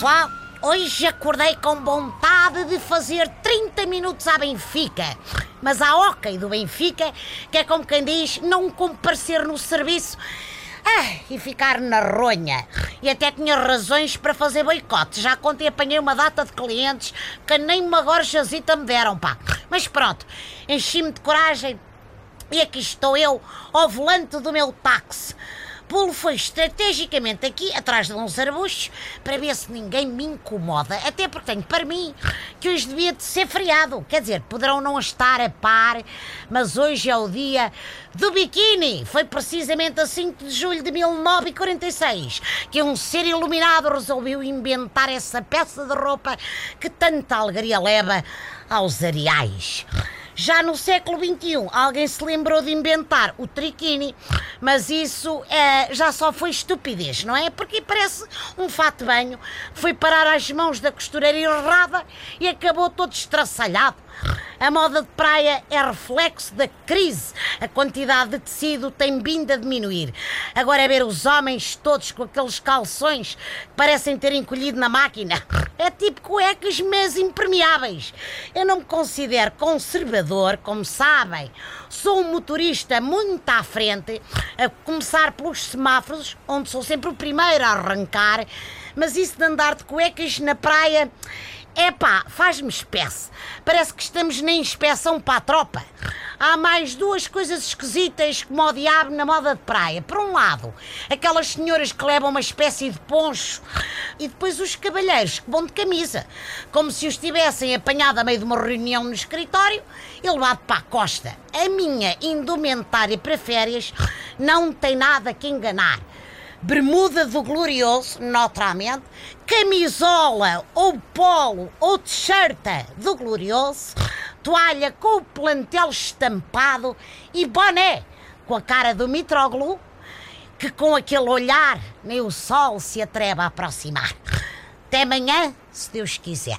pessoal, hoje acordei com vontade de fazer 30 minutos à Benfica. Mas à hockey do Benfica, que é como quem diz, não comparecer no serviço ah, e ficar na ronha. E até tinha razões para fazer boicote. Já contei, apanhei uma data de clientes que nem uma gorjazita me deram, pá. Mas pronto, enchi-me de coragem e aqui estou eu, ao volante do meu táxi. Pulo foi estrategicamente aqui, atrás de uns arbustos, para ver se ninguém me incomoda. Até porque tenho para mim que hoje devia de ser feriado. Quer dizer, poderão não estar a par, mas hoje é o dia do biquíni. Foi precisamente a 5 de julho de 1946 que um ser iluminado resolveu inventar essa peça de roupa que tanta alegria leva aos areais. Já no século XXI, alguém se lembrou de inventar o triquini, mas isso é, já só foi estupidez, não é? Porque parece um fato de banho, foi parar às mãos da costureira errada e acabou todo estraçalhado. A moda de praia é reflexo da crise. A quantidade de tecido tem vindo a diminuir. Agora é ver os homens todos com aqueles calções que parecem ter encolhido na máquina. É tipo cuecas, mas impermeáveis. Eu não me considero conservador, como sabem. Sou um motorista muito à frente, a começar pelos semáforos, onde sou sempre o primeiro a arrancar. Mas isso de andar de cuecas na praia Epá, faz-me espécie. Parece que estamos na inspeção para a tropa. Há mais duas coisas esquisitas como o diabo na moda de praia. Por um lado, aquelas senhoras que levam uma espécie de poncho e depois os cavalheiros que vão de camisa, como se os tivessem apanhado a meio de uma reunião no escritório e levado para a costa. A minha indumentária para férias não tem nada que enganar bermuda do glorioso, naturalmente, camisola ou polo ou t-shirt do glorioso, toalha com o plantel estampado e boné com a cara do Mitroglou, que com aquele olhar nem o sol se atreve a aproximar. Até amanhã, se Deus quiser.